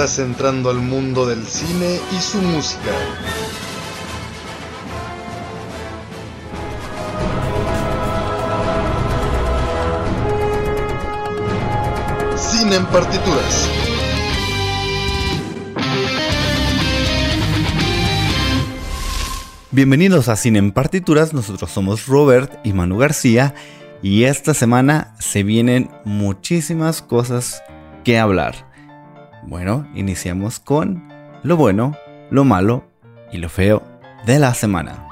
Estás entrando al mundo del cine y su música. Cine en partituras. Bienvenidos a Cine en Partituras, nosotros somos Robert y Manu García y esta semana se vienen muchísimas cosas que hablar. Bueno, iniciamos con lo bueno, lo malo y lo feo de la semana.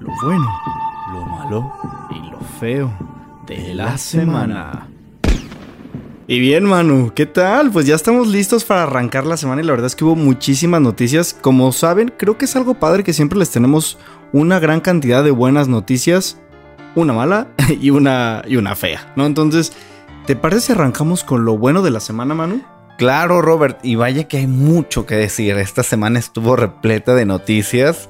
Lo bueno, lo malo y lo feo de la semana. Y bien, Manu, ¿qué tal? Pues ya estamos listos para arrancar la semana y la verdad es que hubo muchísimas noticias. Como saben, creo que es algo padre que siempre les tenemos una gran cantidad de buenas noticias, una mala y una, y una fea, ¿no? Entonces, ¿te parece si arrancamos con lo bueno de la semana, Manu? Claro, Robert, y vaya que hay mucho que decir. Esta semana estuvo repleta de noticias.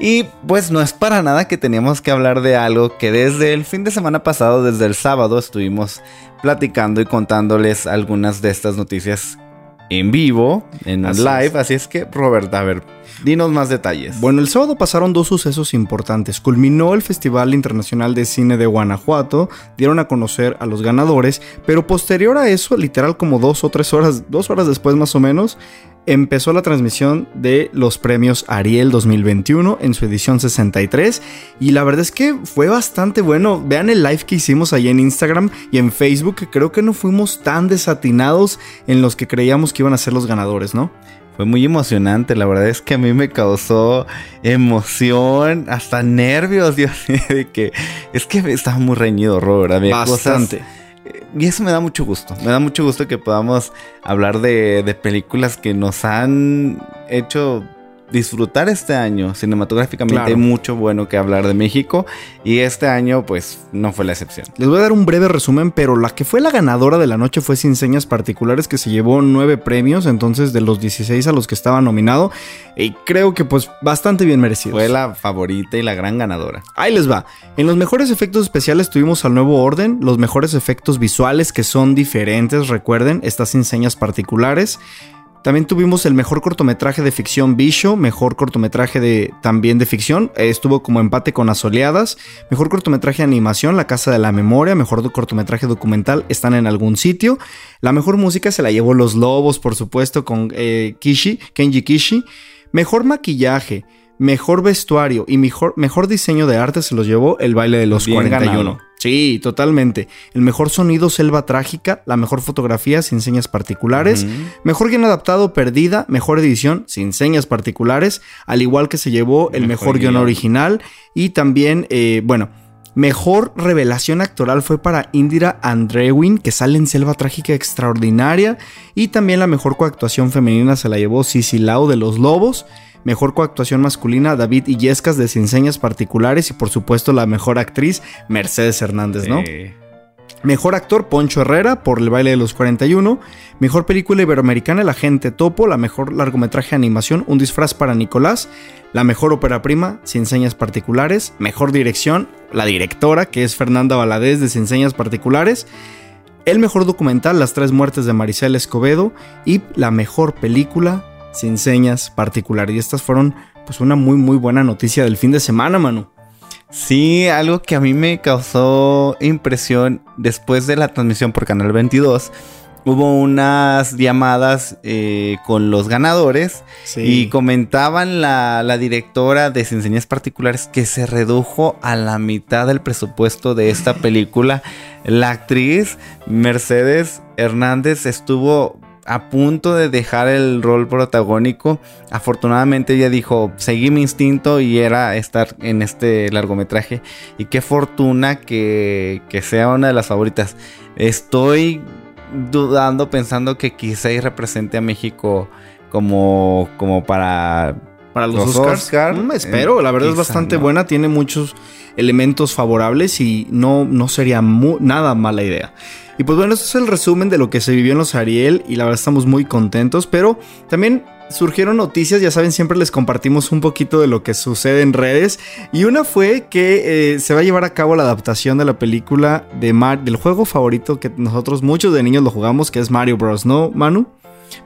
Y pues no es para nada que teníamos que hablar de algo que desde el fin de semana pasado, desde el sábado, estuvimos platicando y contándoles algunas de estas noticias en vivo, en Así live. es. Así es que, Robert, a ver, dinos más detalles. Bueno, el sábado pasaron dos sucesos importantes. Culminó el Festival Internacional de Cine de Guanajuato, dieron a conocer a los ganadores, pero posterior a eso, literal como dos o tres horas, dos horas después más o menos, empezó la transmisión de los premios Ariel 2021 en su edición 63 y la verdad es que fue bastante bueno. Vean el live que hicimos ahí en Instagram y en Facebook, que creo que no fuimos tan desatinados en los que creíamos que iban a ser los ganadores, ¿no? Fue muy emocionante, la verdad es que a mí me causó emoción, hasta nervios, Dios mío, de que es que estaba muy reñido, Robert. Había Bastante. cosas- y eso me da mucho gusto, me da mucho gusto que podamos hablar de, de películas que nos han hecho disfrutar este año cinematográficamente. Claro. Hay mucho bueno que hablar de México y este año pues no fue la excepción. Les voy a dar un breve resumen, pero la que fue la ganadora de la noche fue Sin Señas Particulares, que se llevó nueve premios, entonces de los 16 a los que estaba nominado, y creo que pues bastante bien merecido. Fue la favorita y la gran ganadora. Ahí les va. En los mejores efectos especiales tuvimos al nuevo orden, los mejores efectos visuales que son diferentes, recuerden, estas sin señas particulares. También tuvimos el mejor cortometraje de ficción Bicho, mejor cortometraje de también de ficción, estuvo como empate con Asoleadas, mejor cortometraje de animación La Casa de la Memoria, mejor cortometraje documental Están en algún sitio, la mejor música se la llevó Los Lobos, por supuesto, con eh, Kishi, Kenji Kishi, mejor maquillaje, mejor vestuario y mejor, mejor diseño de arte se los llevó El baile de los Bien 41. ganado. Sí, totalmente. El mejor sonido, Selva Trágica. La mejor fotografía, sin señas particulares. Mejor guion adaptado, Perdida. Mejor edición, sin señas particulares. Al igual que se llevó el Mejor mejor, guion guion. original. Y también, eh, bueno, mejor revelación actoral fue para Indira Andrewin, que sale en Selva Trágica Extraordinaria. Y también la mejor coactuación femenina se la llevó Cici Lau de Los Lobos. Mejor coactuación masculina, David Illescas de Sin Señas Particulares. Y por supuesto, la mejor actriz, Mercedes Hernández, ¿no? Mejor actor, Poncho Herrera, por El baile de los 41. Mejor película iberoamericana, La gente topo. La mejor largometraje de animación, Un disfraz para Nicolás. La mejor ópera prima, Sin señas particulares. Mejor dirección, la directora, que es Fernanda Valadez de Sin señas particulares. El mejor documental, Las tres muertes de Maricel Escobedo. Y la mejor película, Sin señas particulares. Y estas fueron, pues, una muy, muy buena noticia del fin de semana, Manu. Sí, algo que a mí me causó impresión después de la transmisión por Canal 22. Hubo unas llamadas eh, con los ganadores y comentaban la, la directora de Sin Señas Particulares que se redujo a la mitad del presupuesto de esta película. La actriz Mercedes Hernández estuvo a punto de dejar el rol protagónico. Afortunadamente ella dijo, seguí mi instinto y era estar en este largometraje. Y qué fortuna que, que sea una de las favoritas. Estoy dudando, pensando que quizá represente a México como, como para, para los, Oscars. Mm, espero, la verdad es bastante buena, tiene muchos elementos favorables y no, no sería nada mala idea. Y pues bueno, este es el resumen de lo que se vivió en los Ariel y la verdad estamos muy contentos, pero también surgieron noticias, ya saben, siempre les compartimos un poquito de lo que sucede en redes. Y una fue que eh, se va a llevar a cabo la adaptación de la película de del juego favorito que nosotros muchos de niños lo jugamos, que es Mario Bros, ¿no, Manu?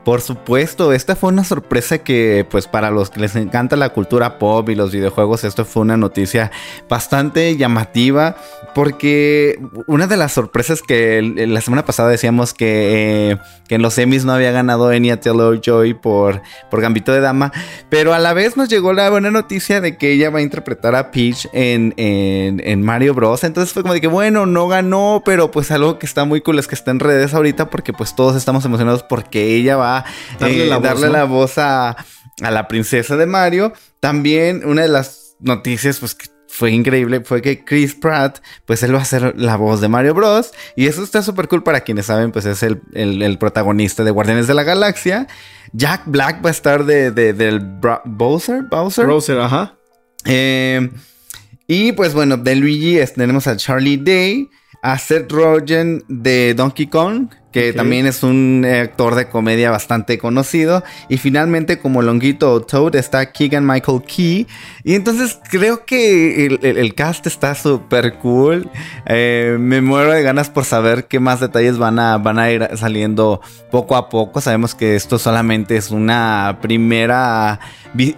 Por supuesto, esta fue una sorpresa que pues para los que les encanta la cultura pop y los videojuegos, esto fue una noticia bastante llamativa porque una de las sorpresas que la semana pasada decíamos que, eh, en los Emmys no había ganado Enya Taylor-Joy por, por Gambito de Dama, pero a la vez nos llegó la buena noticia de que ella va a interpretar a Peach en, en Mario Bros. Entonces fue como de que bueno, no ganó, pero pues algo que está muy cool es que está en redes ahorita porque pues todos estamos emocionados porque ella va a darle, eh, la, voz, a, la princesa de Mario. También una de las noticias, pues que fue increíble fue que Chris Pratt, pues él va a ser la voz de Mario Bros. Y eso está súper cool para quienes saben, pues es el, protagonista de Guardianes de la Galaxia. Jack Black va a estar de, del Bowser. Bowser. Bowser, ajá. Eh, y pues bueno, de Luigi tenemos a Charlie Day, a Seth Rogen de Donkey Kong, que también es un eh, actor de comedia bastante conocido. Y finalmente, como Longuito Toad, está Keegan Michael Key. Y entonces creo que el, cast está súper cool. Eh, me muero de ganas por saber qué más detalles van a, van a ir saliendo poco a poco. Sabemos que esto solamente es una primera,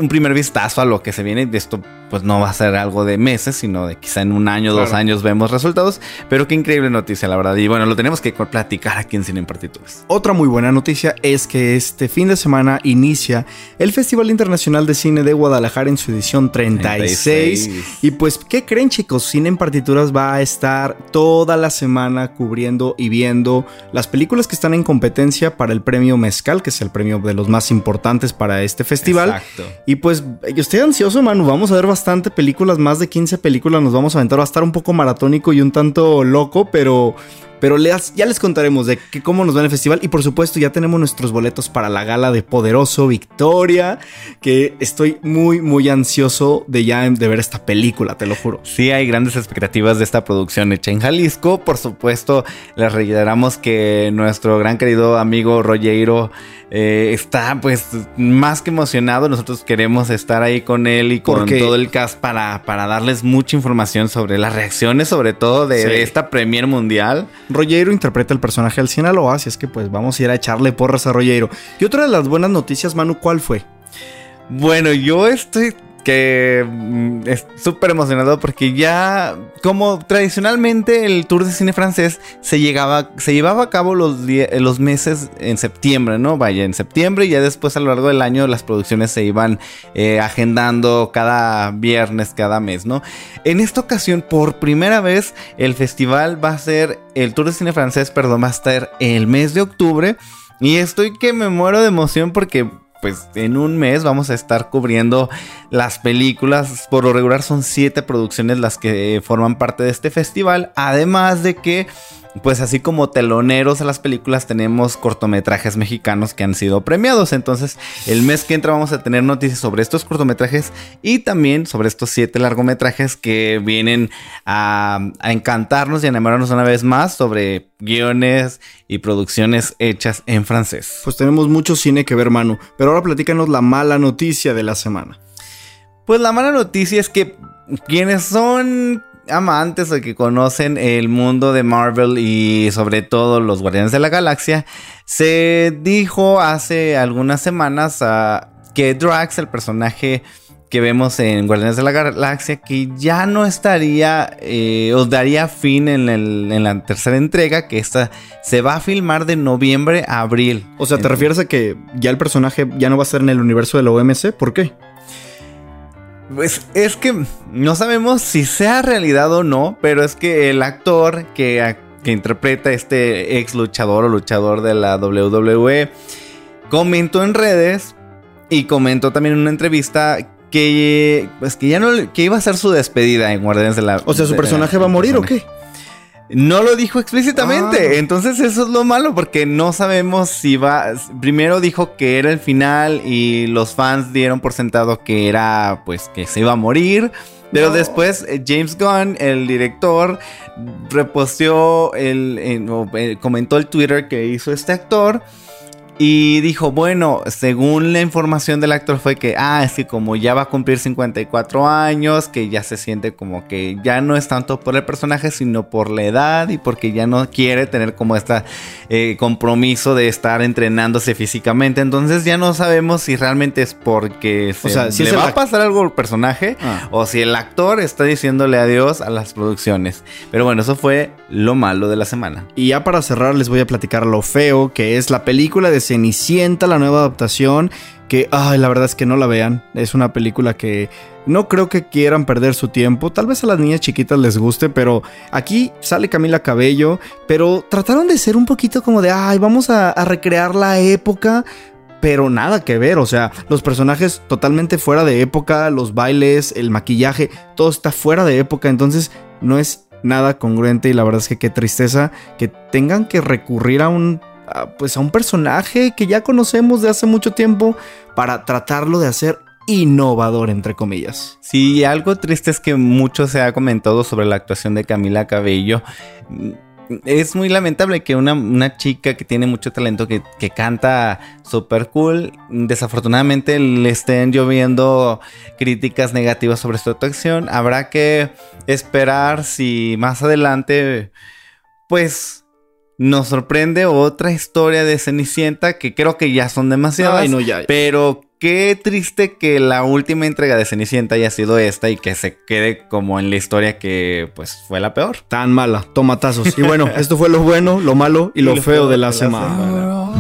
un primer vistazo a lo que se viene. Esto pues no va a ser algo de meses, sino de quizá en un año, dos años vemos resultados. Pero qué increíble noticia, la verdad. Y bueno, lo tenemos que platicar aquí en en partituras. Otra muy buena noticia es que este fin de semana inicia el Festival Internacional de Cine de Guadalajara en su edición 36. Y pues, ¿qué creen chicos? Cine en partituras va a estar toda la semana cubriendo y viendo las películas que están en competencia para el premio Mezcal, que es el premio de los más importantes para este festival. Exacto. Y pues, yo estoy ansioso, Manu. Vamos a ver bastante películas, más de 15 películas nos vamos a aventar. Va a estar un poco maratónico y un tanto loco, pero pero ya les contaremos de que, cómo nos va en el festival. Y por supuesto, ya tenemos nuestros boletos para la gala de Poderoso Victoria. Que estoy muy, muy ansioso de ya de ver esta película, te lo juro. Sí, hay grandes expectativas de esta producción hecha en Jalisco. Por supuesto, les reiteramos que nuestro gran querido amigo Rollero eh, está pues más que emocionado. Nosotros queremos estar ahí con él y con todo el cast para, para darles mucha información sobre las reacciones, sobre todo de, esta premier mundial. Rollero interpreta el personaje del Sinaloa, así es que pues vamos a ir a echarle porras a Rollero. Y otra de las buenas noticias, Manu, ¿cuál fue? Bueno, yo estoy que mm, es súper emocionado porque ya, como tradicionalmente el Tour de Cine francés se, llegaba, se llevaba a cabo los, los meses en septiembre, ¿no? Vaya, en septiembre y ya después a lo largo del año las producciones se iban eh, agendando cada viernes, cada mes, ¿no? En esta ocasión, por primera vez, el festival va a ser, el Tour de Cine francés, perdón, va a estar el mes de octubre. Y estoy que me muero de emoción porque pues en un mes vamos a estar cubriendo las películas. Por lo regular son siete producciones las que forman parte de este festival. Además de que pues así como teloneros a las películas tenemos cortometrajes mexicanos que han sido premiados. Entonces el mes que entra vamos a tener noticias sobre estos cortometrajes y también sobre estos siete largometrajes que vienen a, encantarnos y a enamorarnos una vez más sobre guiones y producciones hechas en francés. Pues tenemos mucho cine que ver, Manu. Pero ahora platícanos la mala noticia de la semana. Pues la mala noticia es que quienes son amantes o que conocen el mundo de Marvel y sobre todo los Guardianes de la Galaxia, se dijo hace algunas semanas que Drax, el personaje que vemos en Guardianes de la Galaxia, que ya no estaría eh, o daría fin en, en, la tercera entrega, que esta se va a filmar de noviembre a abril. O sea, ¿te refieres a que ya el personaje ya no va a ser en el universo de la OMC? ¿Por qué? Pues es que no sabemos si sea realidad o no, pero es que el actor que, que interpreta este ex luchador o luchador de la WWE, comentó en redes y comentó también en una entrevista que pues que ya no que iba a ser su despedida en Guardianes de la O sea, su personaje va a morir o qué? No lo dijo explícitamente. Ah. Entonces eso es lo malo porque no sabemos si va... Primero dijo que era el final y los fans dieron por sentado que era pues que se iba a morir. Pero después eh, James Gunn, el director, reposteó el, o, eh, comentó el Twitter que hizo este actor. Y dijo, bueno, según la información del actor fue que, ah, es que como ya va a cumplir 54 años, que ya se siente como que ya no es tanto por el personaje, sino por la edad y porque ya no quiere tener como este compromiso de estar entrenándose físicamente. Entonces ya no sabemos si realmente es porque se sea, si le va a pasar algo al personaje Ah. o si el actor está diciéndole adiós a las producciones. Pero bueno, eso fue lo malo de la semana. Y ya para cerrar les voy a platicar lo feo que es la película de Cenicienta, la nueva adaptación, que ay, la verdad es que no la vean. Es una película que no creo que quieran perder su tiempo. Tal vez a las niñas chiquitas les guste, pero aquí sale Camila Cabello, pero trataron de ser un poquito como de, ay, vamos a, a recrear la época. Pero nada que ver, o sea, los personajes totalmente fuera de época, los bailes, el maquillaje, todo está fuera de época, entonces no es nada congruente y la verdad es que qué tristeza que tengan que recurrir a un a, pues a un personaje que ya conocemos de hace mucho tiempo para tratarlo de hacer innovador entre comillas. Sí, algo triste es que mucho se ha comentado sobre la actuación de Camila Cabello. Es muy lamentable que una, una chica que tiene mucho talento, que, que canta super cool, desafortunadamente le estén lloviendo críticas negativas sobre su actuación. Habrá que esperar si más adelante, pues, nos sorprende otra historia de Cenicienta, que creo que ya son demasiadas. Ay, no, ya. Pero qué triste que la última entrega de Cenicienta haya sido esta y que se quede como en la historia que pues fue la peor. Tan mala, tomatazos. Y bueno, esto fue lo bueno, lo malo y lo, feo, de la semana.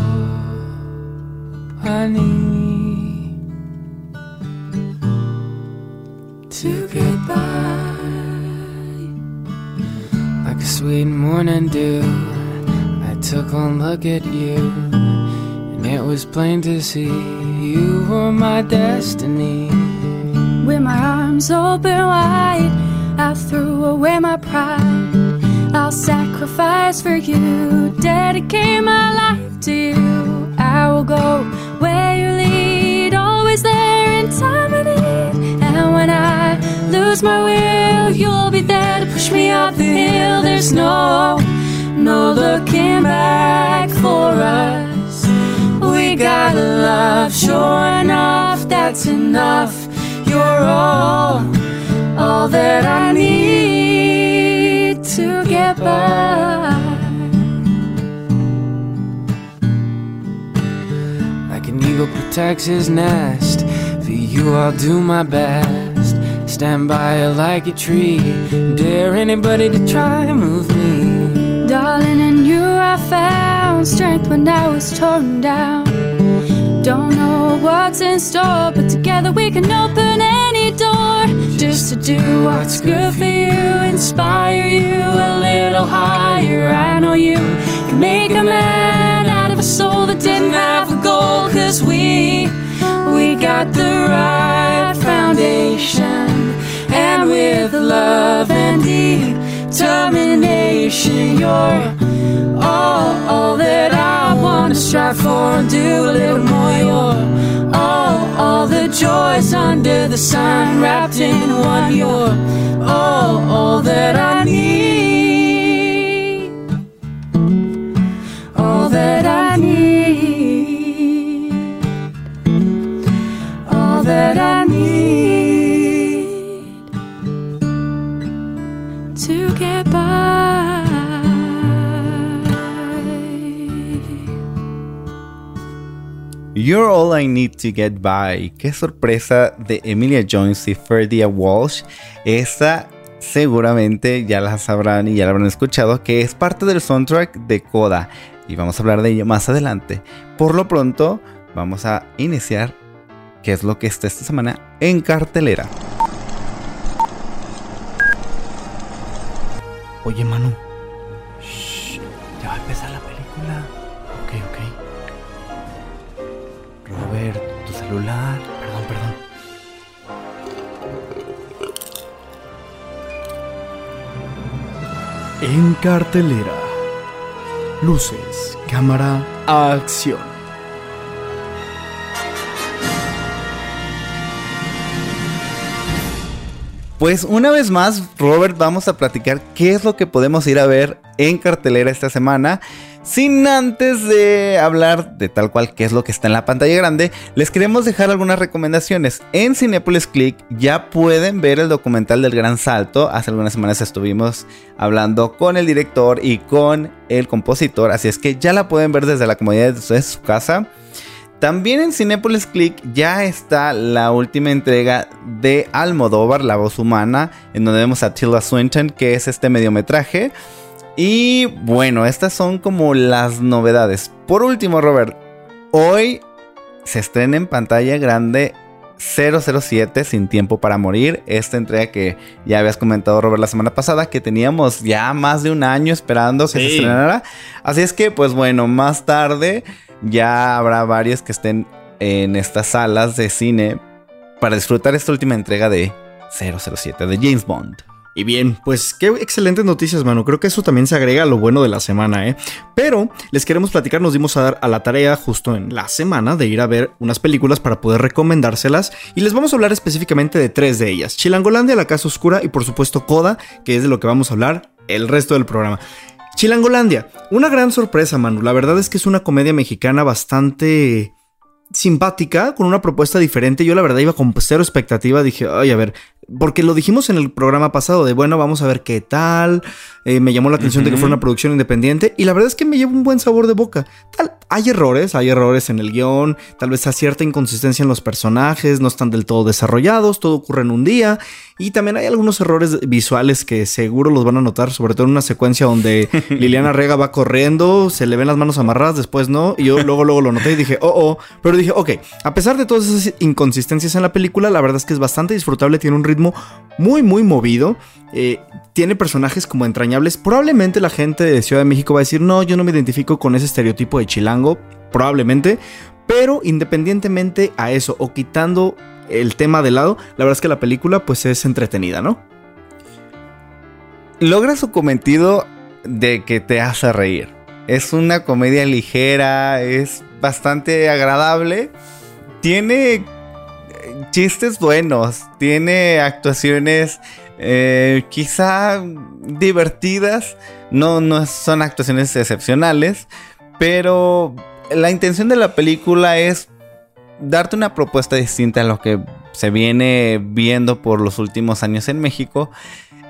Took one look at you, and it was plain to see you were my destiny. With my arms open wide, I threw away my pride. I'll sacrifice for you, dedicate my life to you. I will go where you lead, always there in time of need. And when I lose my will, you'll be there to push me up the hill. There's no, no looking back for us. We got love, sure enough, that's enough. You're all, all that I need to get by. Like an eagle protects his nest. For you, I'll do my best. Stand by like a tree. Dare anybody to try and move me. I found strength when I was torn down. Don't know what's in store, but together we can open any door. Just to do what's good for you, inspire you a little higher. I know you can make a man out of a soul that didn't have a goal, cause we, we got the right foundation. And with love and determination, you're all, all that I want to strive for and do a little more. You're all, all the joys under the sun wrapped in one. You're all, all that I need. You're All I Need to Get By. Qué sorpresa de Emilia Jones y Ferdia Walsh. Esta seguramente ya la sabrán y ya la habrán escuchado, que es parte del soundtrack de Coda. Y vamos a hablar de ello más adelante. Por lo pronto, vamos a iniciar qué es lo que está esta semana en cartelera. Oye, Manu. Celular. Perdón, perdón. En cartelera. Luces, cámara, acción. Pues una vez más, Robert, vamos a platicar qué es lo que podemos ir a ver en cartelera esta semana. Sin antes de hablar de tal cual qué es lo que está en la pantalla grande, les queremos dejar algunas recomendaciones. En Cinepolis Click ya pueden ver el documental del Gran Salto. Hace algunas semanas estuvimos hablando con el director y con el compositor, así es que ya la pueden ver desde la comodidad de su casa. También en Cinepolis Click ya está la última entrega de Almodóvar, La Voz Humana, en donde vemos a Tilda Swinton, que es este mediometraje. Y bueno, estas son como las novedades. Por último, Robert, hoy se estrena en pantalla grande 007 Sin Tiempo para Morir. Esta entrega que ya habías comentado, Robert, la semana pasada, que teníamos ya más de un año esperando que se estrenara. Así es que, pues bueno, más tarde ya habrá varios que estén en estas salas de cine para disfrutar esta última entrega de 007 de James Bond. Y bien, pues qué excelentes noticias, mano. Creo que eso también se agrega a lo bueno de la semana, ¿eh? Pero les queremos platicar, nos dimos a dar a la tarea justo en la semana de ir a ver unas películas para poder recomendárselas. Y les vamos a hablar específicamente de tres de ellas: Chilangolandia, La Casa Oscura y por supuesto Coda, que es de lo que vamos a hablar el resto del programa. Chilangolandia, una gran sorpresa, Manu. La verdad es que es una comedia mexicana bastante simpática, con una propuesta diferente. Yo la verdad iba con cero expectativa, dije, ay, a ver, porque lo dijimos en el programa pasado de, bueno, vamos a ver qué tal. Eh, me llamó la atención de que fuera una producción independiente y la verdad es que me lleva un buen sabor de boca. Tal, hay errores, hay errores en el guion, tal vez hay cierta inconsistencia en los personajes, no están del todo desarrollados, todo ocurre en un día y también hay algunos errores visuales que seguro los van a notar, sobre todo en una secuencia donde Liliana Rega va corriendo, se le ven las manos amarradas, después no, y yo luego luego lo noté y dije, oh, oh, pero dije, ok, a pesar de todas esas inconsistencias en la película, la verdad es que es bastante disfrutable, tiene un ritmo muy, muy movido. Eh, tiene personajes como entrañables. Probablemente la gente de Ciudad de México va a decir, no, yo no me identifico con ese estereotipo de chilango. Probablemente. Pero independientemente a eso, o quitando el tema de lado, la verdad es que la película pues es entretenida, ¿no? Logra su cometido de que te hace reír. Es una comedia ligera, es bastante agradable. Tiene chistes buenos, tiene actuaciones eh, quizá divertidas, no, no son actuaciones excepcionales, pero la intención de la película es darte una propuesta distinta a lo que se viene viendo por los últimos años en México.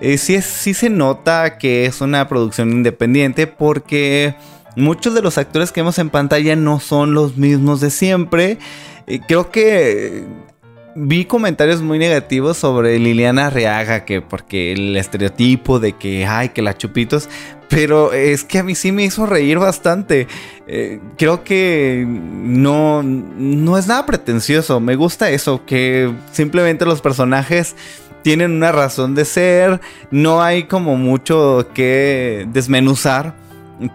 Eh, sí, sí se nota que es una producción independiente porque muchos de los actores que vemos en pantalla no son los mismos de siempre. Eh, creo que vi comentarios muy negativos sobre Liliana Reaga, que porque el estereotipo de que, ay, que la chupitos, pero es que a mí sí me hizo reír bastante. Eh, creo que no, no es nada pretencioso, me gusta eso, que simplemente los personajes tienen una razón de ser, no hay como mucho que desmenuzar.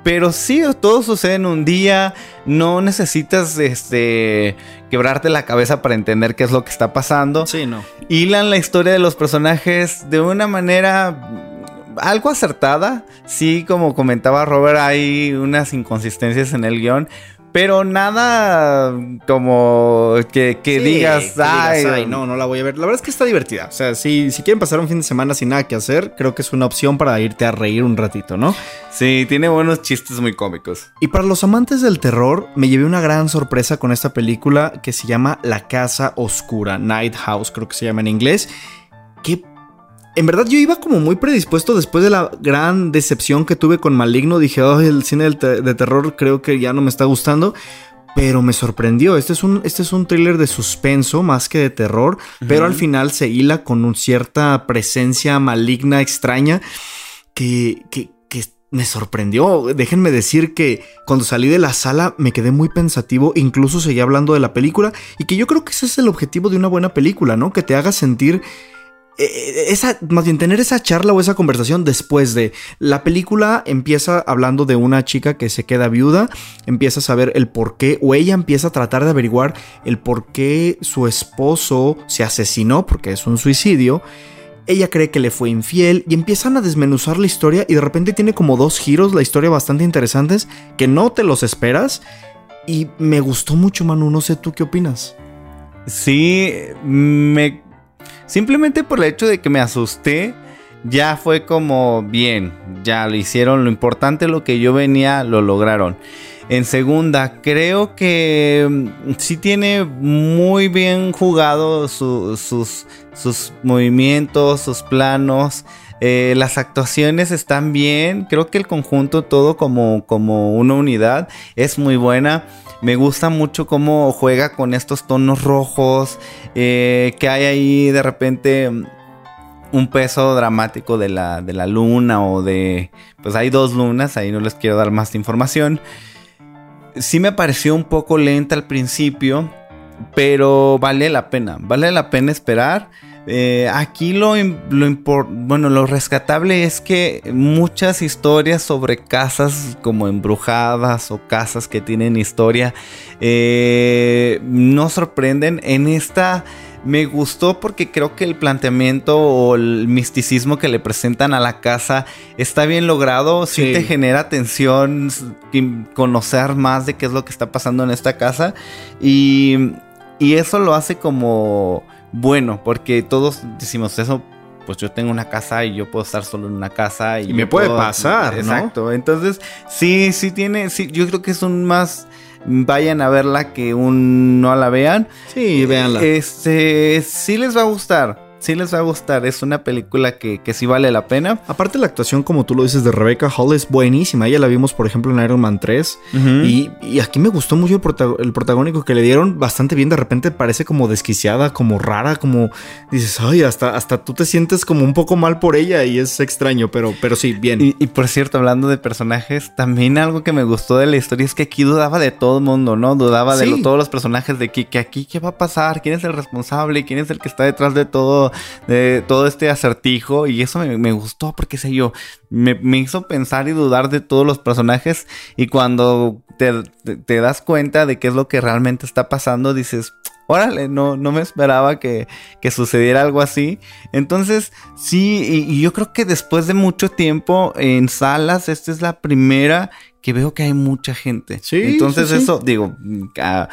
Pero sí, todo sucede en un día. No necesitas este quebrarte la cabeza para entender qué es lo que está pasando. Sí, no. Hilan la historia de los personajes de una manera algo acertada. Sí, como comentaba Robert, hay unas inconsistencias en el guion. Pero nada como que, digas, ay, no, no la voy a ver. La verdad es que está divertida. O sea, si, si quieren pasar un fin de semana sin nada que hacer, creo que es una opción para irte a reír un ratito, ¿no? Sí, tiene buenos chistes muy cómicos. Y para los amantes del terror, me llevé una gran sorpresa con esta película que se llama La Casa Oscura, Night House, creo que se llama en inglés. Qué en verdad yo iba como muy predispuesto después de la gran decepción que tuve con Maligno. Dije, oh, el cine de terror creo que ya no me está gustando. Pero me sorprendió. Este es un, este es un thriller de suspenso más que de terror. Pero al final se hila con una cierta presencia maligna, extraña. Que, que, que me sorprendió. Déjenme decir que cuando salí de la sala me quedé muy pensativo. Incluso seguía hablando de la película. Y que yo creo que ese es el objetivo de una buena película, ¿no? Que te haga sentir esa, más bien tener esa charla o esa conversación después de la película empieza hablando de una chica que se queda viuda, empieza a saber el por qué, o ella empieza a tratar de averiguar el por qué su esposo se asesinó, porque es un suicidio. Ella cree que le fue infiel y empiezan a desmenuzar la historia y de repente tiene como dos giros la historia bastante interesantes que no te los esperas y me gustó mucho Manu, no sé tú qué opinas. Sí, me Simplemente por el hecho de que me asusté, ya fue como bien, ya lo hicieron, lo importante, lo que yo venía, lo lograron. En segunda, creo que mm, sí tiene muy bien jugado sus, sus movimientos, sus planos. Eh, las actuaciones están bien. Creo que el conjunto, todo como, como una unidad, es muy buena. Me gusta mucho cómo juega con estos tonos rojos. Eh, que hay ahí de repente un peso dramático de la, de la luna o de... Pues hay dos lunas, ahí no les quiero dar más información. Sí me pareció un poco lenta al principio, pero vale la pena. Vale la pena esperar. Eh, aquí lo, lo bueno, lo rescatable es que muchas historias sobre casas como embrujadas o casas que tienen historia eh, no sorprenden. En esta me gustó porque creo que el planteamiento o el misticismo que le presentan a la casa está bien logrado. Sí, te genera tensión conocer más de qué es lo que está pasando en esta casa. Y, y eso lo hace como bueno, porque todos decimos eso, pues yo tengo una casa y yo puedo estar solo en una casa y, me puede pasar, Exacto. Entonces, sí, sí tiene, sí, yo creo que es un más vayan a verla que un no la vean. Sí, véanla. Este, sí les va a gustar sí les va a gustar. Es una película que, que sí vale la pena. Aparte, la actuación, como tú lo dices, de Rebecca Hall es buenísima. Ella la vimos, por ejemplo, en Iron Man 3. y, aquí me gustó mucho el, protagónico que le dieron bastante bien. De repente parece como desquiciada, como rara, como dices, ay, hasta, hasta tú te sientes como un poco mal por ella y es extraño, pero, pero sí, bien. Y, por cierto, hablando de personajes, también algo que me gustó de la historia es que aquí dudaba de todo el mundo, ¿no? Dudaba de todos los personajes de que, que aquí qué va a pasar, quién es el responsable, quién es el que está detrás de todo de todo este acertijo y eso me, gustó porque sé yo, me, hizo pensar y dudar de todos los personajes y cuando te, das cuenta de qué es lo que realmente está pasando, dices, órale, no, no me esperaba que, que sucediera algo así. Entonces, sí, y, yo creo que después de mucho tiempo en salas, esta es la primera que veo que hay mucha gente. Sí. Entonces eso, digo, ah,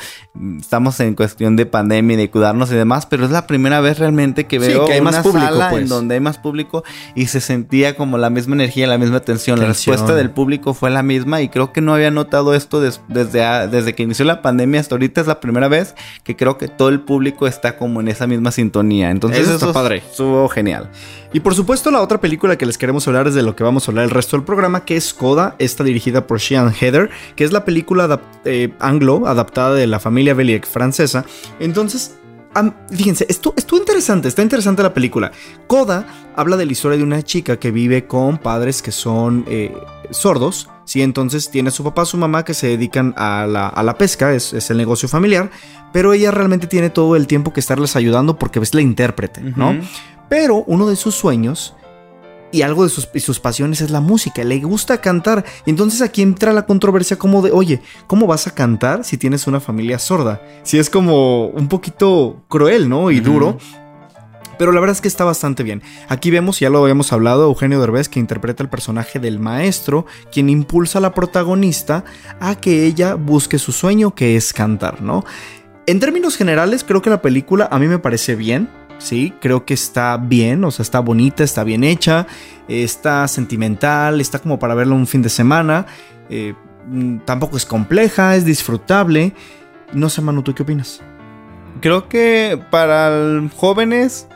estamos en cuestión de pandemia y de cuidarnos y demás, pero es la primera vez realmente que veo que hay una más público, sala en pues. donde hay más público y se sentía como la misma energía, la misma tensión. La respuesta del público fue la misma y creo que no había notado esto desde, desde que inició la pandemia hasta ahorita es la primera vez que creo que todo el público está como en esa misma sintonía. Entonces eso, está padre. Estuvo genial. Y por supuesto la otra película que les queremos hablar es de lo que vamos a hablar el resto del programa, que es Coda, está dirigida por Sean Heather, que es la película eh, anglo adaptada de la familia Belliec francesa. Entonces, fíjense, esto estuvo interesante, está interesante la película. Coda habla de la historia de una chica que vive con padres que son eh, sordos. Sí, entonces tiene a su papá, su mamá que se dedican a la, pesca, es, el negocio familiar, pero ella realmente tiene todo el tiempo que estarles ayudando porque es la intérprete, ¿no? Pero uno de sus sueños y algo de sus, sus, pasiones es la música, le gusta cantar. Y entonces aquí entra la controversia como de, oye, ¿cómo vas a cantar si tienes una familia sorda? Si es como un poquito cruel, ¿no? Y duro. Pero la verdad es que está bastante bien. Aquí vemos, ya lo habíamos hablado, Eugenio Derbez, que interpreta el personaje del maestro, quien impulsa a la protagonista a que ella busque su sueño, que es cantar, ¿no? En términos generales, creo que la película a mí me parece bien. ¿Sí? Creo que está bien, o sea, está bonita, está bien hecha, está sentimental, está como para verlo un fin de semana. Eh, mm, tampoco es compleja, es disfrutable. No sé, Manu, ¿tú qué opinas? Creo que para jóvenes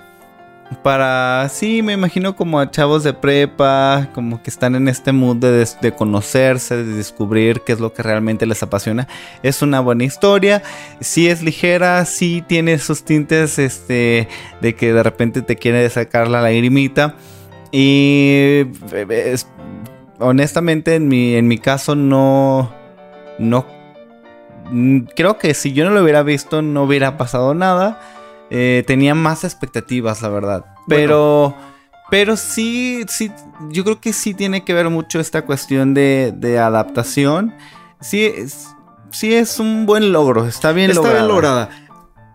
para, sí, me imagino como a chavos de prepa, como que están en este mood de, conocerse, de descubrir qué es lo que realmente les apasiona. Es una buena historia, sí es ligera, sí tiene sus tintes, este, de que de repente te quiere sacar la lagrimita. Y honestamente en mi, en mi caso no, no, creo que si yo no lo hubiera visto no hubiera pasado nada. Eh, tenía más expectativas, la verdad. Pero, pero sí, sí, yo creo que sí tiene que ver mucho esta cuestión de, de adaptación. Sí, es, sí es un buen logro, está bien Está lograda. bien lograda.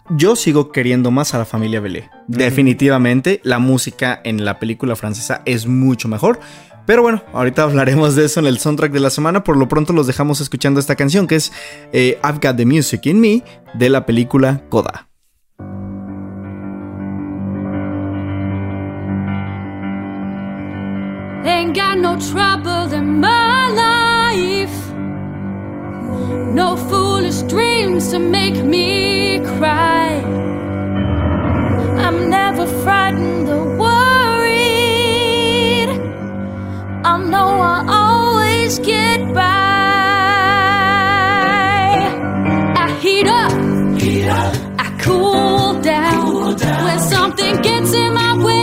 Yo sigo queriendo más a la familia Belé. Definitivamente, la música en la película francesa es mucho mejor. Pero bueno, ahorita hablaremos de eso en el soundtrack de la semana. Por lo pronto los dejamos escuchando esta canción que es eh, I've Got the Music in Me de la película Coda. Ain't got no trouble in my life. No foolish dreams to make me cry. I'm never frightened or worried. I know I always get by. I heat up, I cool down. When something gets in my way,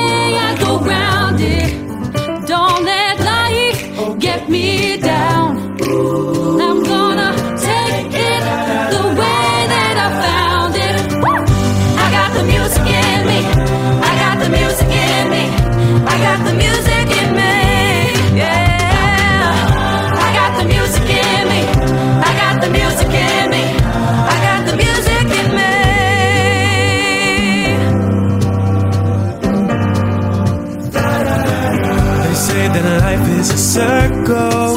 is a circle,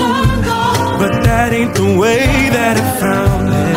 but that ain't the way that I found it.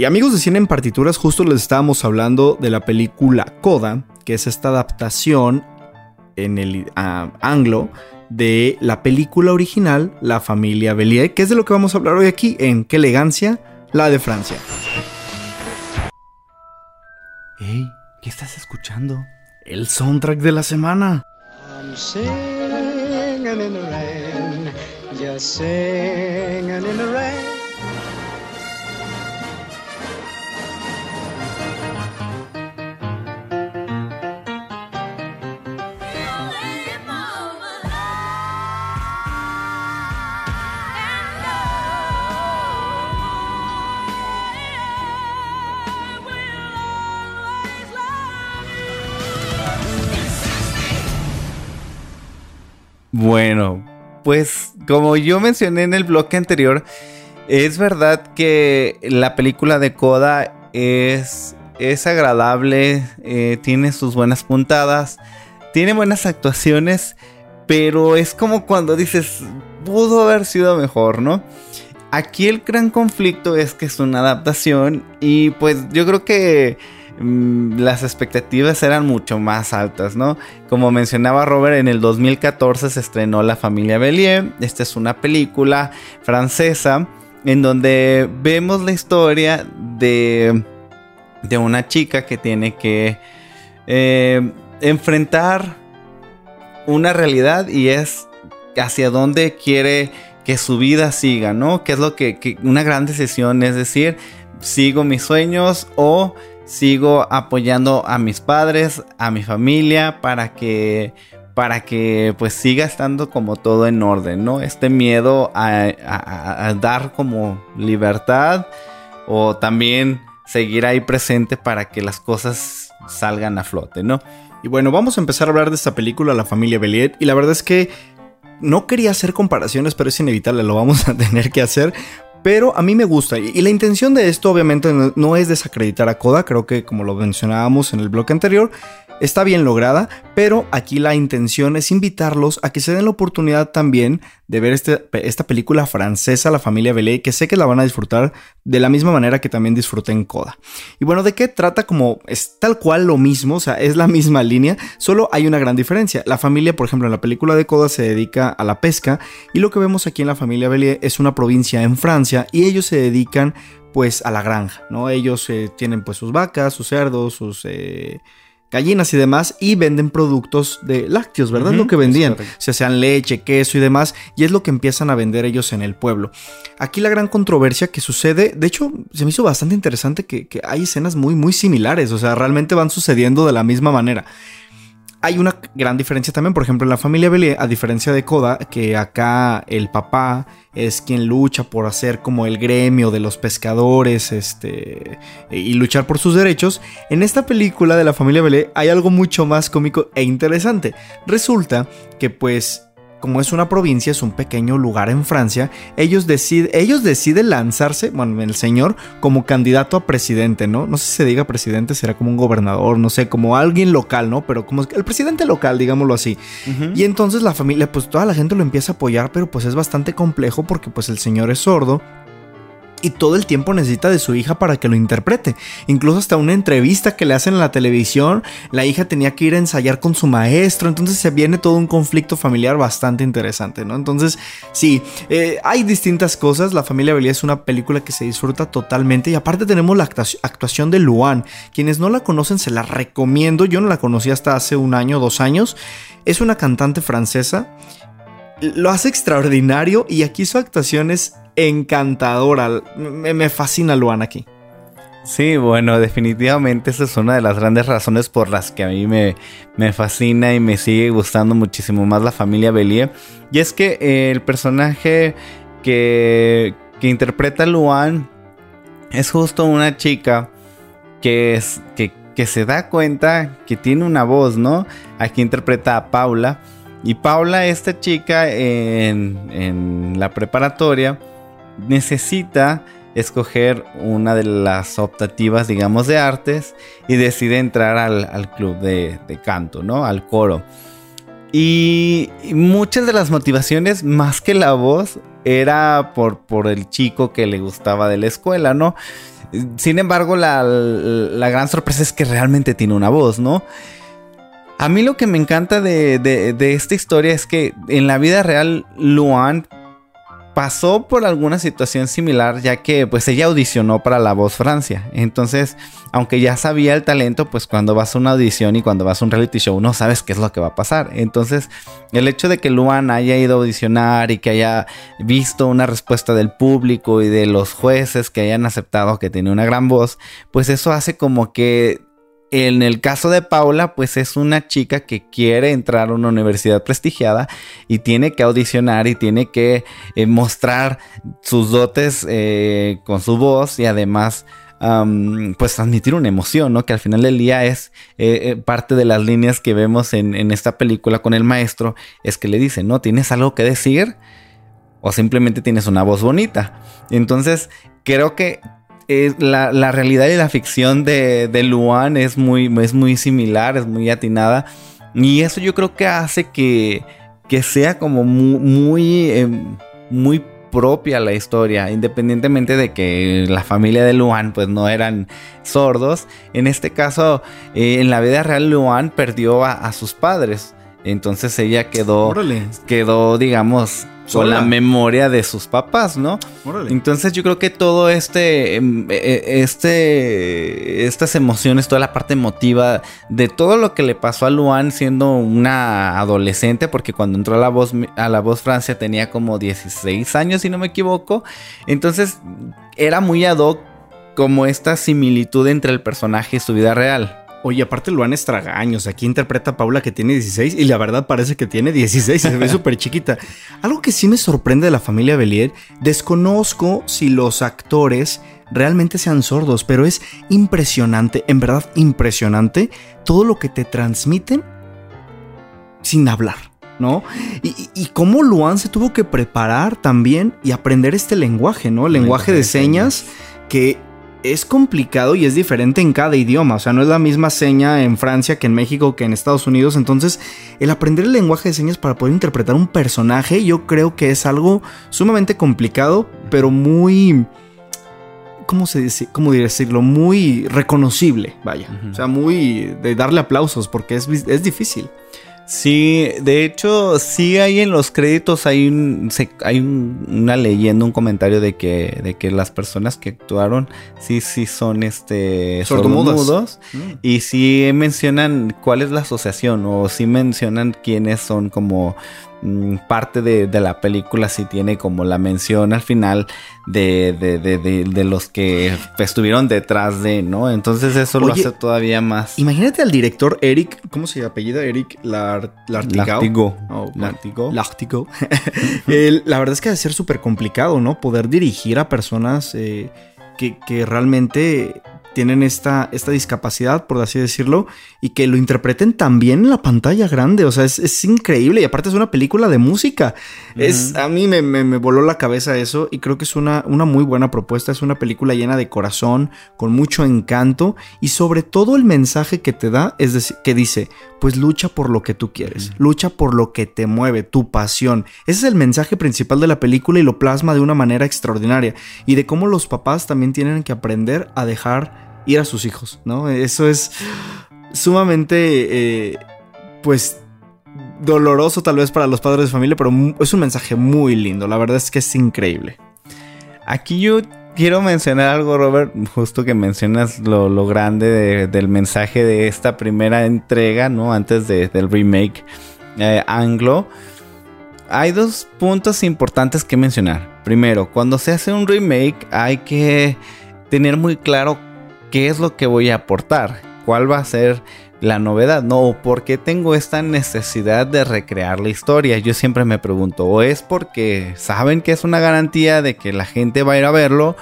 Y amigos de Cine en Partituras, justo les estábamos hablando de la película Coda, que es esta adaptación en el ah, anglo de la película original La familia Bellier, que es de lo que vamos a hablar hoy aquí en Qué elegancia, la de Francia. Ey, ¿qué estás escuchando? El soundtrack de la semana. Bueno, pues como yo mencioné en el bloque anterior, es verdad que la película de Coda es, es agradable, eh, tiene sus buenas puntadas, tiene buenas actuaciones, pero es como cuando dices, pudo haber sido mejor, ¿no? Aquí el gran conflicto es que es una adaptación y pues yo creo que las expectativas eran mucho más altas, ¿no? Como mencionaba Robert, en el 2014 se estrenó La familia Bellier. Esta es una película francesa en donde vemos la historia de, de una chica que tiene que eh, enfrentar una realidad y es hacia dónde quiere que su vida siga, ¿no? Que es lo que, una gran decisión, es decir, sigo mis sueños o sigo apoyando a mis padres, a mi familia para que para que pues siga estando como todo en orden, ¿no? Este miedo a, dar como libertad o también seguir ahí presente para que las cosas salgan a flote, ¿no? Y bueno, vamos a empezar a hablar de esta película, La familia Bellier, y la verdad es que no quería hacer comparaciones, pero es inevitable, lo vamos a tener que hacer. Pero a mí me gusta. Y la intención de esto obviamente no es desacreditar a Koda. Creo que como lo mencionábamos en el bloque anterior, está bien lograda, pero aquí la intención es invitarlos a que se den la oportunidad también de ver este, esta película francesa, La familia Belé, que sé que la van a disfrutar de la misma manera que también disfruté en Coda. Y bueno, ¿de qué trata? Como es tal cual lo mismo, o sea, es la misma línea, solo hay una gran diferencia. La familia, por ejemplo, en la película de Coda se dedica a la pesca y lo que vemos aquí en la familia Belé es una provincia en Francia y ellos se dedican pues a la granja, ¿no? Ellos eh, tienen pues sus vacas, sus cerdos, sus... Eh, gallinas y demás y venden productos de lácteos, ¿verdad? lo que vendían, o sea, sean leche, queso y demás, y es lo que empiezan a vender ellos en el pueblo. Aquí la gran controversia que sucede, de hecho, se me hizo bastante interesante que, que hay escenas muy, muy similares, o sea, realmente van sucediendo de la misma manera. Hay una gran diferencia también, por ejemplo, en la familia Bellier, a diferencia de Koda, que acá el papá es quien lucha por hacer como el gremio de los pescadores, este, y luchar por sus derechos. En esta película de la familia Bellier hay algo mucho más cómico e interesante. Resulta que pues como es una provincia, es un pequeño lugar en Francia, ellos, ellos deciden lanzarse, bueno, el señor, como candidato a presidente, ¿no? No sé si se diga presidente, será como un gobernador, no sé, como alguien local, ¿no? Pero como el presidente local, digámoslo así. Y entonces la familia, pues toda la gente lo empieza a apoyar, pero pues es bastante complejo porque pues el señor es sordo y todo el tiempo necesita de su hija para que lo interprete. Incluso hasta una entrevista que le hacen en la televisión, la hija tenía que ir a ensayar con su maestro, entonces se viene todo un conflicto familiar bastante interesante, ¿no? Entonces, sí, eh, hay distintas cosas, La familia Belía es una película que se disfruta totalmente. Y aparte tenemos la actuación de Luan, quienes no la conocen se la recomiendo, yo no la conocí hasta hace un año, dos años, es una cantante francesa. Lo hace extraordinario y aquí su actuación es encantadora. Me, fascina Luan aquí. Sí, bueno, definitivamente esa es una de las grandes razones por las que a mí me, me fascina y me sigue gustando muchísimo más la familia Bellier. Y es que eh, el personaje que, que interpreta Luan es justo una chica que, es, que, que se da cuenta que tiene una voz, ¿no? Aquí interpreta a Paula. Y Paula, esta chica en, en la preparatoria, necesita escoger una de las optativas, digamos, de artes y decide entrar al, club de, canto, ¿no? Al coro. Y, muchas de las motivaciones, más que la voz, era por, por el chico que le gustaba de la escuela, ¿no? Sin embargo, la, gran sorpresa es que realmente tiene una voz, ¿no? A mí lo que me encanta de, de esta historia es que en la vida real, Luan pasó por alguna situación similar ya que pues ella audicionó para La Voz Francia. Entonces, aunque ya sabía el talento, pues cuando vas a una audición y cuando vas a un reality show no sabes qué es lo que va a pasar. Entonces, el hecho de que Luan haya ido a audicionar y que haya visto una respuesta del público y de los jueces que hayan aceptado que tiene una gran voz, pues eso hace como que en el caso de Paula, pues es una chica que quiere entrar a una universidad prestigiada y tiene que audicionar y tiene que eh, mostrar sus dotes eh, con su voz y además pues transmitir una emoción, ¿no? Que al final del día es eh, parte de las líneas que vemos en, en, esta película con el maestro, es que le dice, ¿no? ¿Tienes algo que decir? O simplemente tienes una voz bonita. Entonces, creo que la, realidad y la ficción de, de Luan es muy, es muy similar, es muy atinada. Y eso yo creo que hace que, que sea como muy, muy, em, muy propia la historia, independientemente de que la familia de Luan pues no eran sordos. En este caso, eh, en la vida real Luan perdió a, a sus padres. Entonces ella quedó, Órale. quedó, digamos, con la memoria de sus papás, ¿no? Órale. Entonces yo creo que todo este, em, eh, este, estas emociones, toda la parte emotiva de todo lo que le pasó a Luan siendo una adolescente, porque cuando entró a la voz, a la voz Francia tenía como 16 años, si no me equivoco. Entonces era muy ad hoc como esta similitud entre el personaje y su vida real. Oye, aparte Luan Estragaños, aquí interpreta a Paula que tiene 16 y la verdad parece que tiene 16, se ve súper chiquita. Algo que sí me sorprende de la familia Belier, desconozco si los actores realmente sean sordos, pero es impresionante, en verdad impresionante, todo lo que te transmiten sin hablar. ¿No? Y, y- y cómo Luan se tuvo que preparar también y aprender este lenguaje, ¿no? El lenguaje de señas que es complicado y es diferente en cada idioma. O sea, no es la misma seña en Francia que en México que en Estados Unidos. Entonces, el aprender el lenguaje de señas para poder interpretar un personaje, yo creo que es algo sumamente complicado, pero muy. ¿Cómo se dice? ¿Cómo decirlo? Muy reconocible, vaya. O sea, muy de darle aplausos porque es, es difícil. Sí, de hecho, sí hay en los créditos, hay, un, se- hay un- una leyenda, un comentario de que, de que las personas que actuaron sí, sí son este sordomudos. Mm. Y sí mencionan cuál es la asociación o sí mencionan quiénes son como parte de, de la película, si tiene como la mención al final de, de, de- los que estuvieron detrás de, ¿no? Entonces eso lo hace todavía más... Imagínate al director Eric, ¿cómo se apellida? Eric Lar- Lartigau. Lartigo. Oh, Lartigo. La verdad es que ha de ser súper complicado, ¿no? Poder dirigir a personas eh, que, que realmente tienen esta, esta discapacidad, por así decirlo, y que lo interpreten también en la pantalla grande. O sea, es, es increíble. Y aparte es una película de música. Es, a mí me, me- me voló la cabeza eso y creo que es una, una muy buena propuesta. Es una película llena de corazón, con mucho encanto y sobre todo el mensaje que te da es decir, que dice, pues lucha por lo que tú quieres, lucha por lo que te mueve, tu pasión. Ese es el mensaje principal de la película y lo plasma de una manera extraordinaria y de cómo los papás también tienen que aprender a dejar ir a sus hijos, ¿no? Eso es sumamente, eh, pues, doloroso tal vez para los padres de familia, pero es un mensaje muy lindo. La verdad es que es increíble. Aquí yo quiero mencionar algo, Robert, justo que mencionas lo, grande de- del mensaje de esta primera entrega, ¿no? Antes de- del remake eh, anglo. Hay dos puntos importantes que mencionar. Primero, cuando se hace un remake hay que tener muy claro qué es lo que voy a aportar, cuál va a ser la novedad, no, o por qué tengo esta necesidad de recrear la historia. Yo siempre me pregunto, o es porque saben que es una garantía de que la gente va a ir a verlo,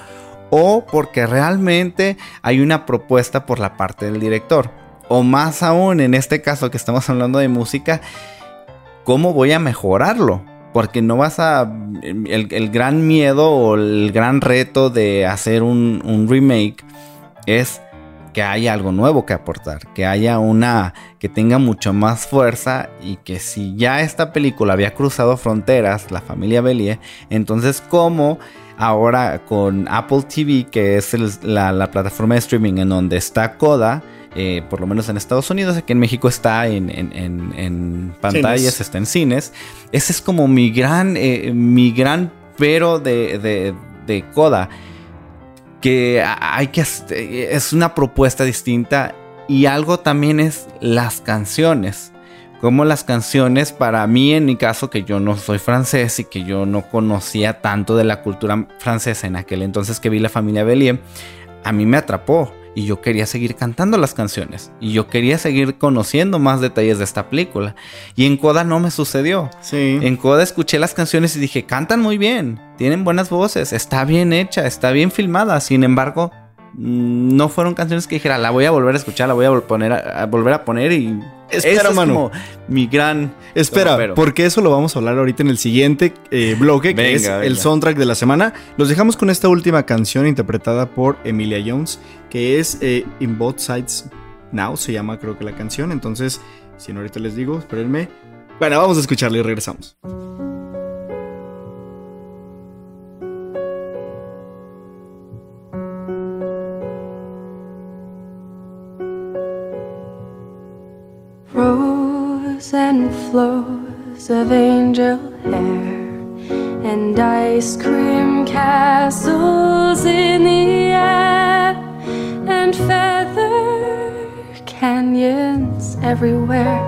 o porque realmente hay una propuesta por la parte del director. O más aún, en este caso que estamos hablando de música, ¿cómo voy a mejorarlo? Porque no vas a... El, gran miedo o el gran reto de hacer un remake es que haya algo nuevo que aportar, que haya una que tenga mucho más fuerza y que si ya esta película había cruzado fronteras, la familia Bellier, entonces cómo ahora con Apple TV, que es el- la, la plataforma de streaming en donde está Coda, eh, por lo menos en Estados Unidos, aquí en México está en, en- en- en pantallas, Cines. está en cines. Ese es como mi gran, eh, mi gran pero de, de, de Coda que hay que es una propuesta distinta y algo también es las canciones. Como las canciones, para mí en mi caso, que yo no soy francés y que yo no conocía tanto de la cultura francesa en aquel entonces que vi la familia Bellier, a mí me atrapó y yo quería seguir cantando las canciones y yo quería seguir conociendo más detalles de esta película. Y en Coda no me sucedió. Sí. En Coda escuché las canciones y dije, cantan muy bien, tienen buenas voces, está bien hecha, está bien filmada. Sin embargo, mm, no fueron canciones que dijera, la voy a volver a escuchar, la voy a, vol- poner a, a volver a poner y... Espera, es mano. como mi gran... Espera, pero- porque eso lo vamos a hablar ahorita en el siguiente eh, bloque, que Venga, es el venga. soundtrack de la semana. Los dejamos con esta última canción interpretada por Emilia Jones, que es eh, In Both Sides Now, se llama creo que la canción. Entonces, si no ahorita les digo, espérenme. Bueno, vamos a escucharla y regresamos. Ebbs and flows of angel hair and ice cream castles in the air and feather canyons everywhere.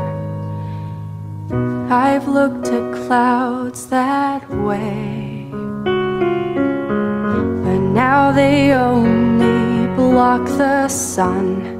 I've looked at clouds that way, but now they only block the sun.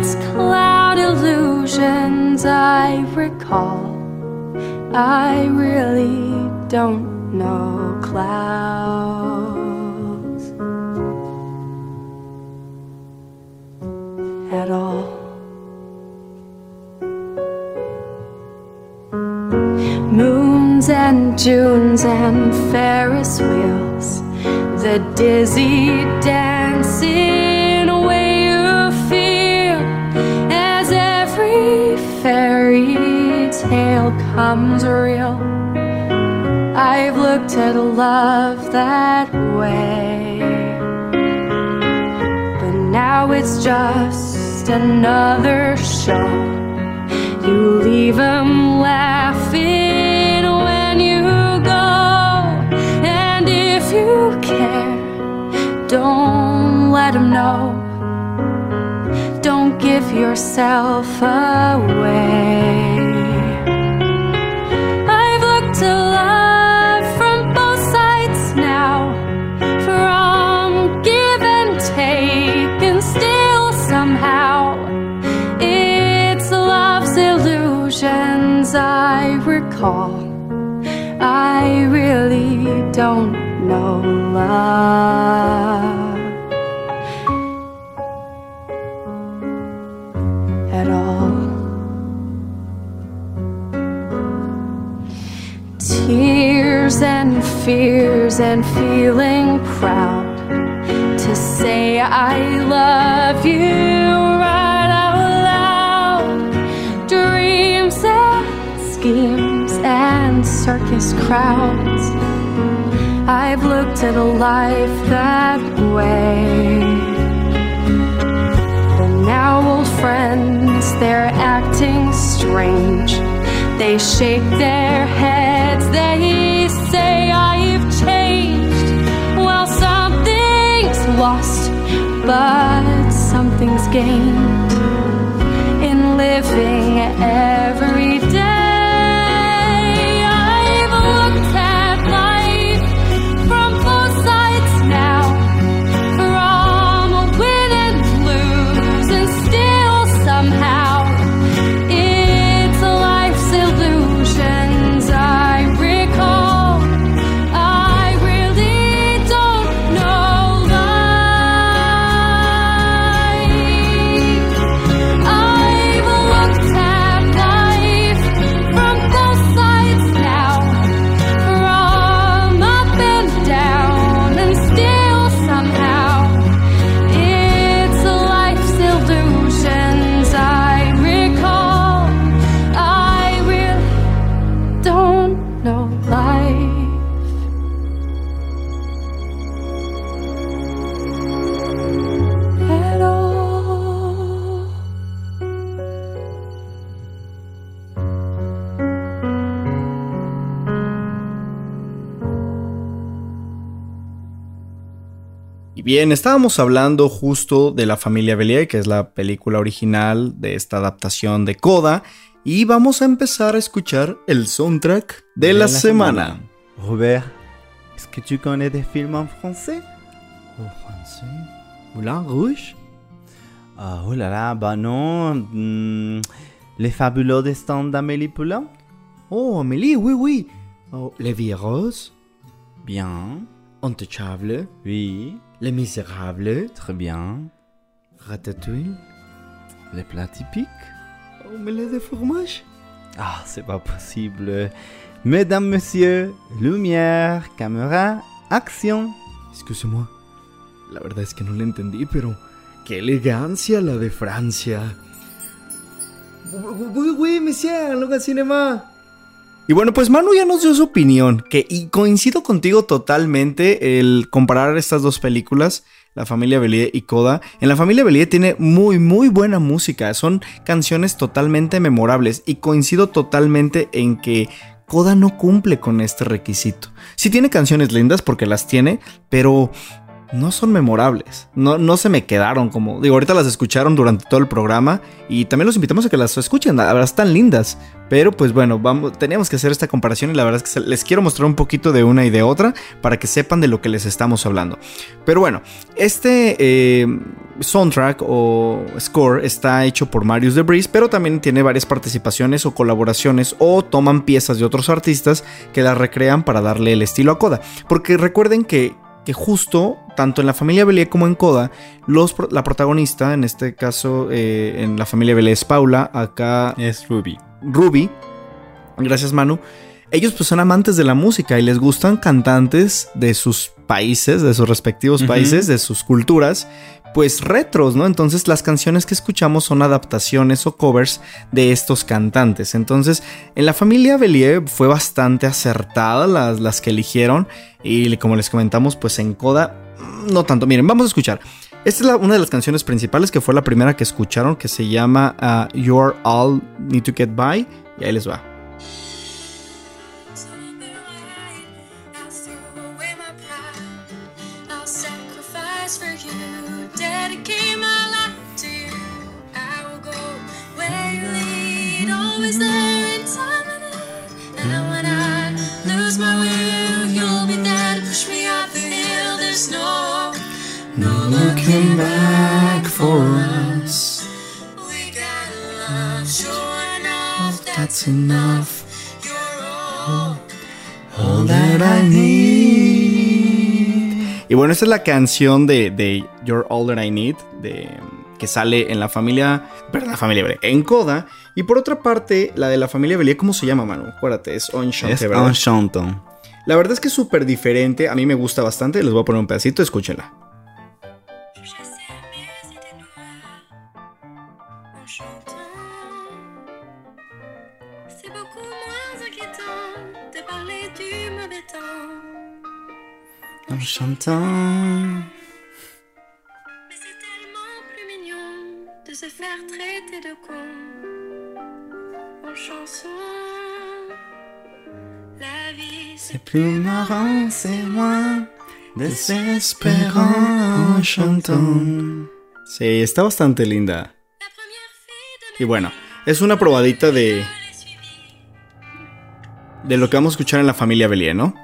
it's cloud illusions I recall. I really don't know clouds at all. Moons and Junes and Ferris wheels, the dizzy dancing tale comes real. I've looked at love that way, but now it's just another show. You leave 'em laughing when you go, and if you care, don't let 'em know. Don't give yourself away. I. I really don't know love at all. Tears and fears and feeling proud to say I love you circus crowds. I've looked at a life that way. And now old friends, they're acting strange. They shake their heads, they say I've changed. Well, something's lost, but something's gained in living Y bien, estábamos hablando justo de la familia Bellier, que es la película original de esta adaptación de Coda, y vamos a empezar a escuchar el soundtrack de la, semana. Robert, est-ce que tu connais des films en français Moulin Rouge Ah, Oh là là, bah non. hmm, les fabuleux destins d'Amélie Poulain Oh, Amélie, oui, oui. Oh, Les Vies Roses, Bien. Intouchable, Oui. Les Misérables, Très bien. Ratatouille, Les plats typiques Omelette de fromage. Ah, c'est pas possible. Mesdames, messieurs, lumière, caméra, action. Excuse-moi. La verdad es que no le entendí, pero qué elegancia la de Francia. Oui, oui, monsieur, luego cinema. Y bueno, pues Manu ya nos dio su opinión, que y coincido contigo totalmente el comparar estas dos películas, La familia Bellier y Coda. En La familia Bellier tiene muy muy buena música, son canciones totalmente memorables y coincido totalmente en que Coda no cumple con este requisito. Sí tiene canciones lindas porque las tiene, pero no son memorables. No, no se me quedaron como. Digo, ahorita las escucharon durante todo el programa. Y también los invitamos a que las escuchen. La verdad están lindas. Pero pues bueno, vamos, teníamos que hacer esta comparación. Y la verdad es que les quiero mostrar un poquito de una y de otra. Para que sepan de lo que les estamos hablando. Pero bueno, este eh, soundtrack o score está hecho por Marius DeBris. Pero también tiene varias participaciones o colaboraciones. O toman piezas de otros artistas que las recrean para darle el estilo a Coda. Porque recuerden que que justo, tanto en la familia Bellier como en Coda, los, la protagonista, en este caso eh, en la familia Bellier es Paula, acá es Ruby. Ruby, gracias Manu. Ellos pues son amantes de la música y les gustan cantantes de sus países, de sus respectivos países, de sus culturas, pues retros, ¿no? Entonces las canciones que escuchamos son adaptaciones o covers de estos cantantes. Entonces en la familia Bellier fue bastante acertada las, las que eligieron y como les comentamos pues en Coda no tanto. Miren, vamos a escuchar. Esta es una de las canciones principales que fue la primera que escucharon que se llama uh, You're All Need to Get By y ahí les va. Looking back for us. That's enough. All that I need. Y bueno, esta es la canción de, de You're All That I Need, de, que sale en la familia, perdón, la familia Belé, en Coda. Y por otra parte, la de la familia Belé, ¿cómo se llama, Manu? Acuérdate, es Enchanté, Es ¿verdad? La verdad es que es súper diferente, a mí me gusta bastante, les voy a poner un pedacito, escúchenla. C'est beaucoup moins inquiétant de parler du mauvais temps. Enchanté. Mais c'est tellement plus mignon de se faire traiter de con. En chanson, c'est plus marrant, c'est en chantant. Sí, está bastante linda. Y bueno, es una probadita de. de lo que vamos a escuchar en la familia Bellier, ¿no?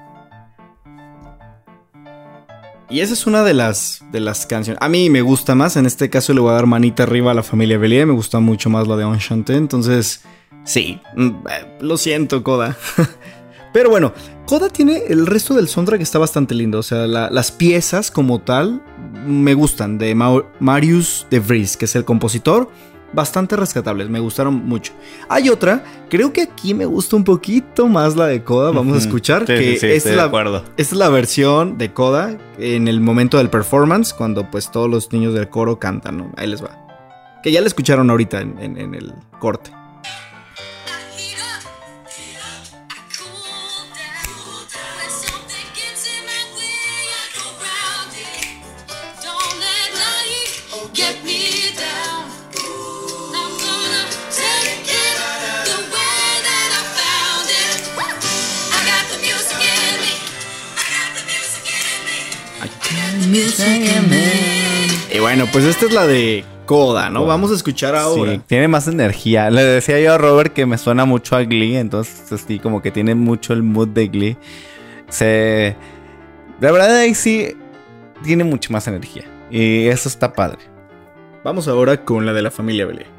Y esa es una de las, de las canciones. A mí me gusta más. En este caso le voy a dar manita arriba a la familia Bellier. Me gusta mucho más la de Enchanté. Entonces, sí. mm, eh, Lo siento, Coda. Pero bueno, Coda tiene el resto del soundtrack que está bastante lindo. O sea, la- las piezas como tal me gustan. De Marius de Vries, que es el compositor. Bastante rescatables, me gustaron mucho. Hay otra, creo que aquí me gusta un poquito más la de Coda. Vamos a escuchar. Sí, que sí, sí, es de la, acuerdo. esta es la versión de Coda en el momento del performance, cuando pues todos los niños del coro cantan, ¿no? Ahí les va. Que ya la escucharon ahorita en- en- en el corte. Y bueno, pues esta es la de Coda, ¿no? Vamos a escuchar ahora. Sí, tiene más energía. Le decía yo a Robert que me suena mucho a Glee, entonces sí, como que tiene mucho el mood de Glee. Se... La verdad ahí sí tiene mucha más energía. Y eso está padre. Vamos ahora con la de la familia Belé.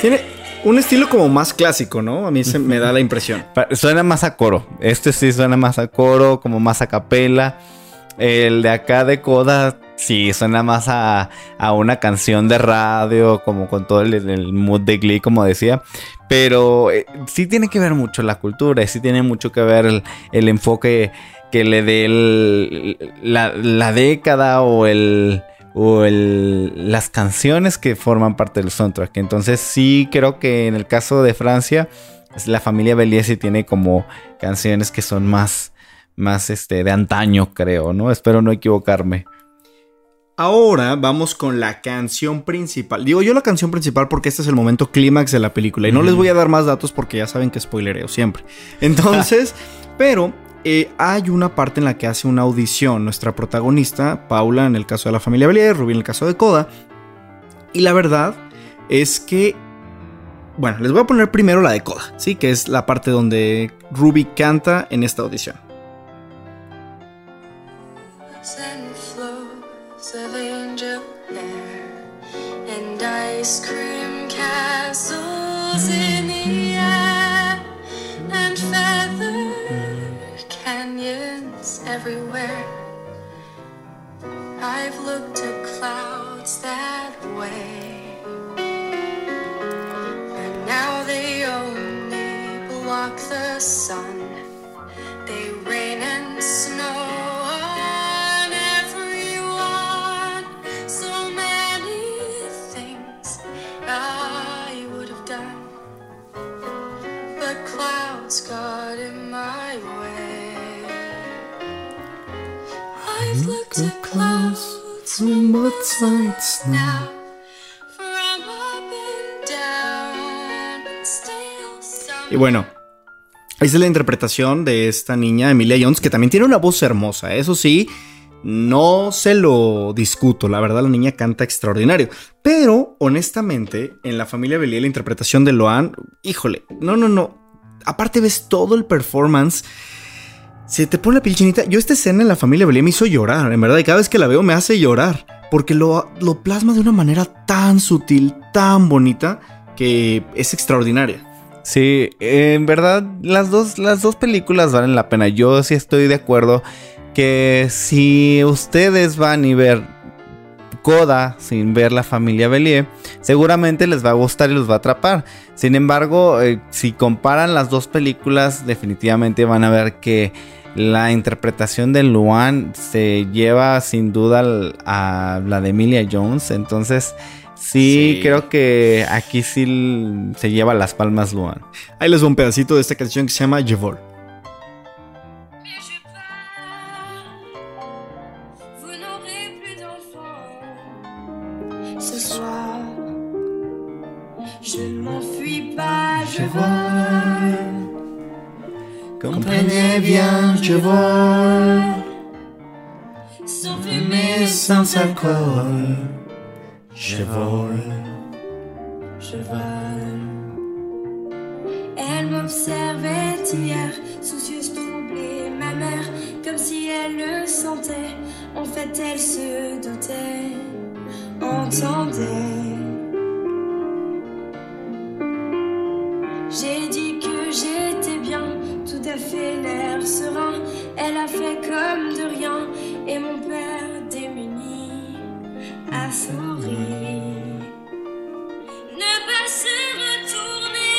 Tiene un estilo como más clásico, ¿no? A mí se me da la impresión. Suena más a coro. Este sí suena más a coro, como más a capela. El de acá de Coda sí suena más a, a una canción de radio, como con todo el, mood de Glee, como decía. Pero eh, sí tiene que ver mucho la cultura, y sí tiene mucho que ver el, el enfoque que le dé la, la década o el o el, las canciones que forman parte del soundtrack. Entonces sí creo que en el caso de Francia, la familia Bellier sí tiene como canciones que son más, más este, de antaño, creo, ¿no? Espero no equivocarme. Ahora vamos con la canción principal. Digo yo la canción principal porque este es el momento clímax de la película. Y no les voy a dar más datos porque ya saben que spoilereo siempre. Entonces, pero eh, hay una parte en la que hace una audición nuestra protagonista, Paula en el caso de la familia Belier, Rubí en el caso de Coda. Y la verdad es que... Bueno, les voy a poner primero la de Coda, ¿sí? Que es la parte donde Ruby canta en esta audición. Looked at clouds that way, and now they only block the sun. They rain and snow Y bueno, esa es la interpretación de esta niña, Emilia Jones, que también tiene una voz hermosa. Eso sí, no se lo discuto. La verdad, la niña canta extraordinario. Pero, honestamente, en la familia Bellier, la interpretación de Loan, híjole, no, no, no. Aparte, ves todo el performance. Se te pone la piel chinita. Yo, esta escena en la familia Bellier me hizo llorar, en verdad. Y cada vez que la veo me hace llorar. Porque lo, lo plasma de una manera tan sutil, tan bonita, que es extraordinaria. Sí, en verdad las dos, las dos películas valen la pena. Yo sí estoy de acuerdo que si ustedes van y ver Coda sin ver la familia Bellier, seguramente les va a gustar y los va a atrapar. Sin embargo, eh, si comparan las dos películas, definitivamente van a ver que la interpretación de Luan se lleva sin duda a la de Emilia Jones. Entonces, sí, Sí. creo que aquí sí se lleva las palmas Luan. Ahí les va un pedacito de esta canción que se llama Je je vole, Sans mais fumer, sans alcool. Je vole. je vole. Elle m'observait hier, soucieuse, troublée, ma mère, comme si elle le sentait. En fait, elle se doutait, entendait. Tout à fait l'air serein. Elle a fait comme de rien, et mon père démuni a souri. Ne pas se retourner,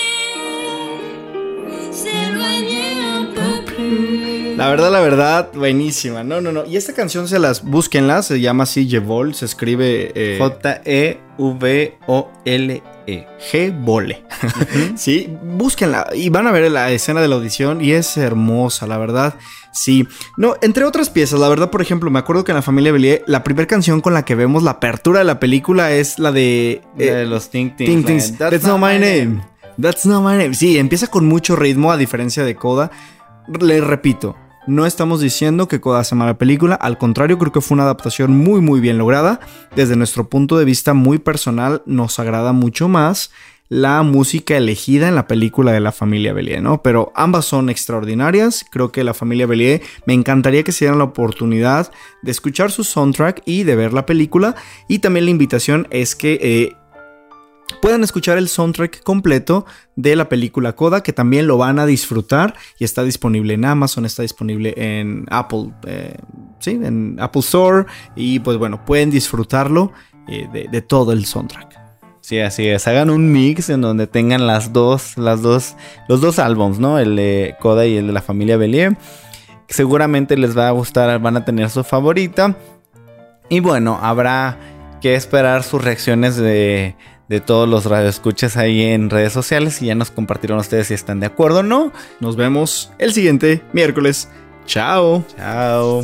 s'éloigner un peu plus. La verdad, la verdad, buenísima. No, no, no. Y esta canción se las búsquenla, se llama así Je Vol, se escribe eh, J-E-V-O-L-E. G Vole. sí, búsquenla y van a ver la escena de la audición y es hermosa, la verdad. Sí, no, entre otras piezas, la verdad, por ejemplo, me acuerdo que en la familia Bellier, la primera canción con la que vemos la apertura de la película es la de, eh, de los Ting Tings. Ting Tings. That's, not my name. That's not my name. Sí, empieza con mucho ritmo a diferencia de Coda. Le repito, no estamos diciendo que Coda hace mala película, al contrario, creo que fue una adaptación muy muy bien lograda. Desde nuestro punto de vista muy personal, nos agrada mucho más la música elegida en la película de la familia Bellier, ¿no? Pero ambas son extraordinarias. Creo que la familia Bellier me encantaría que se dieran la oportunidad de escuchar su soundtrack y de ver la película. Y también la invitación es que eh, puedan escuchar el soundtrack completo de la película Coda, que también lo van a disfrutar y está disponible en Amazon, está disponible en Apple, eh, sí, en Apple Store y pues bueno, pueden disfrutarlo eh, de, todo el soundtrack. Sí, así es. Hagan un mix en donde tengan las dos, las dos, los dos álbums, ¿no? El de Coda y el de la familia Bellier. Seguramente les va a gustar, van a tener su favorita. Y bueno, habrá que esperar sus reacciones de, de todos los radioescuchas ahí en redes sociales y ya nos compartirán ustedes si están de acuerdo o no. Nos vemos el siguiente miércoles. Chao. Chao.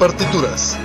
Partituras.